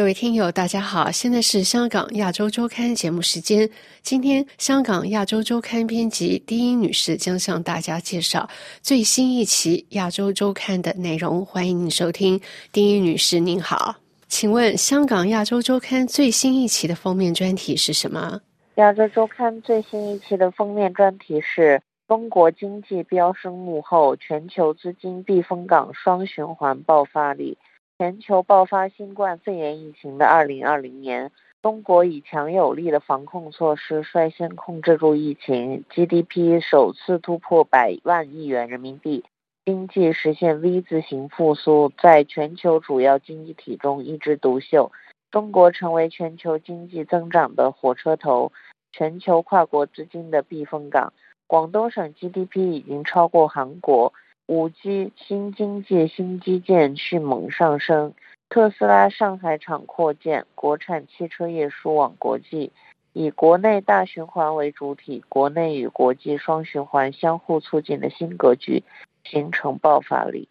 各位听友，大家好，现在是香港亚洲周刊节目时间。今天，香港亚洲周刊编辑丁英女士将向大家介绍最新一期亚洲周刊的内容。欢迎您收听，丁英女士您好，请问香港亚洲周刊最新一期的封面专题是什么？亚洲周刊最新一期的封面专题是中国经济飙升幕后，全球资金避风港双循环爆发力。全球爆发新冠肺炎疫情的2020年，中国以强有力的防控措施率先控制住疫情，GDP 首次突破百万亿元人民币，经济实现 V 字形复苏，在全球主要经济体中一枝独秀。中国成为全球经济增长的火车头，全球跨国资金的避风港。广东省 GDP 已经超过韩国。五 G 新经济新基建迅猛上升，特斯拉上海厂扩建，国产汽车业输往国际，以国内大循环为主体，国内与国际双循环相互促进的新格局形成爆发力。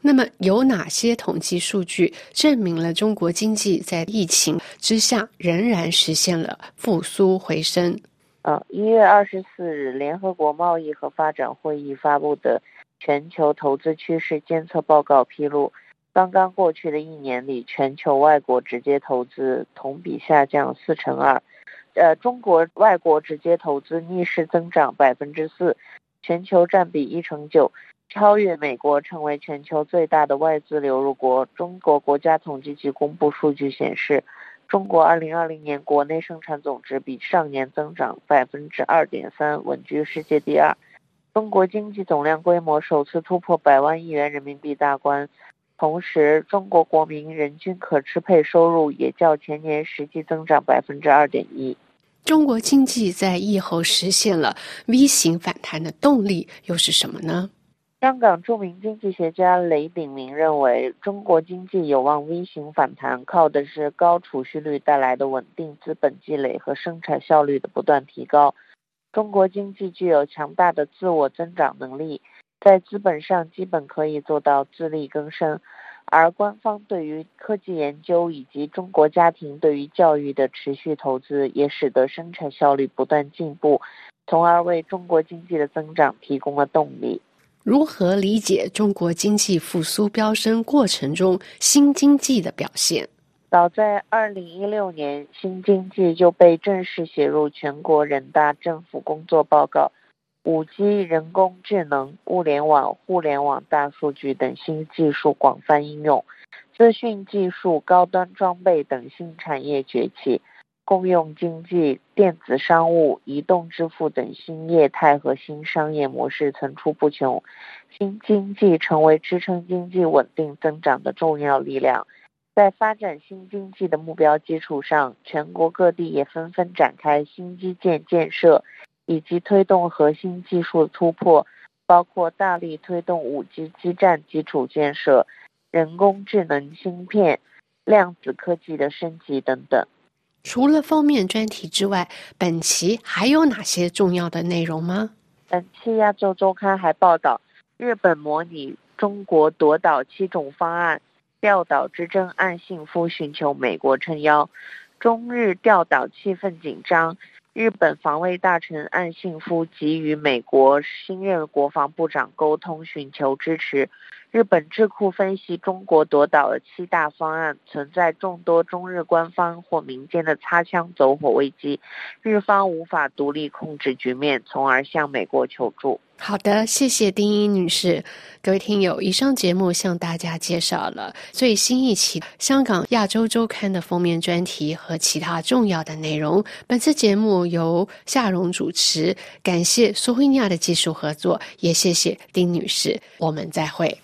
那么，有哪些统计数据证明了中国经济在疫情之下仍然实现了复苏回升？呃，一月二十四日，联合国贸易和发展会议发布的。全球投资趋势监测报告披露，刚刚过去的一年里，全球外国直接投资同比下降四成二，呃，中国外国直接投资逆势增长百分之四，全球占比一成九，超越美国，成为全球最大的外资流入国。中国国家统计局公布数据显示，中国二零二零年国内生产总值比上年增长百分之二点三，稳居世界第二。中国经济总量规模首次突破百万亿元人民币大关，同时，中国国民人均可支配收入也较前年实际增长百分之二点一。中国经济在疫后实现了 V 型反弹的动力又是什么呢？香港著名经济学家雷炳明认为，中国经济有望 V 型反弹，靠的是高储蓄率带来的稳定资本积累和生产效率的不断提高。中国经济具有强大的自我增长能力，在资本上基本可以做到自力更生，而官方对于科技研究以及中国家庭对于教育的持续投资，也使得生产效率不断进步，从而为中国经济的增长提供了动力。如何理解中国经济复苏飙升过程中新经济的表现？早在二零一六年，新经济就被正式写入全国人大政府工作报告。五 G、人工智能、物联网、互联网、大数据等新技术广泛应用，资讯技术、高端装备等新产业崛起，共用经济、电子商务、移动支付等新业态和新商业模式层出不穷，新经济成为支撑经济稳定增长的重要力量。在发展新经济的目标基础上，全国各地也纷纷展开新基建建设，以及推动核心技术突破，包括大力推动 5G 基站基础建设、人工智能芯片、量子科技的升级等等。除了封面专题之外，本期还有哪些重要的内容吗？本期亚洲周刊还报道，日本模拟中国夺岛七种方案。钓岛之争，岸信夫寻求美国撑腰，中日钓岛气氛紧张。日本防卫大臣岸信夫给予美国新任国防部长沟通，寻求支持。日本智库分析，中国夺岛的七大方案存在众多中日官方或民间的擦枪走火危机，日方无法独立控制局面，从而向美国求助。好的，谢谢丁英女士。各位听友，以上节目向大家介绍了最新一期《香港亚洲周刊》的封面专题和其他重要的内容。本次节目由夏荣主持，感谢苏慧亚的技术合作，也谢谢丁女士。我们再会。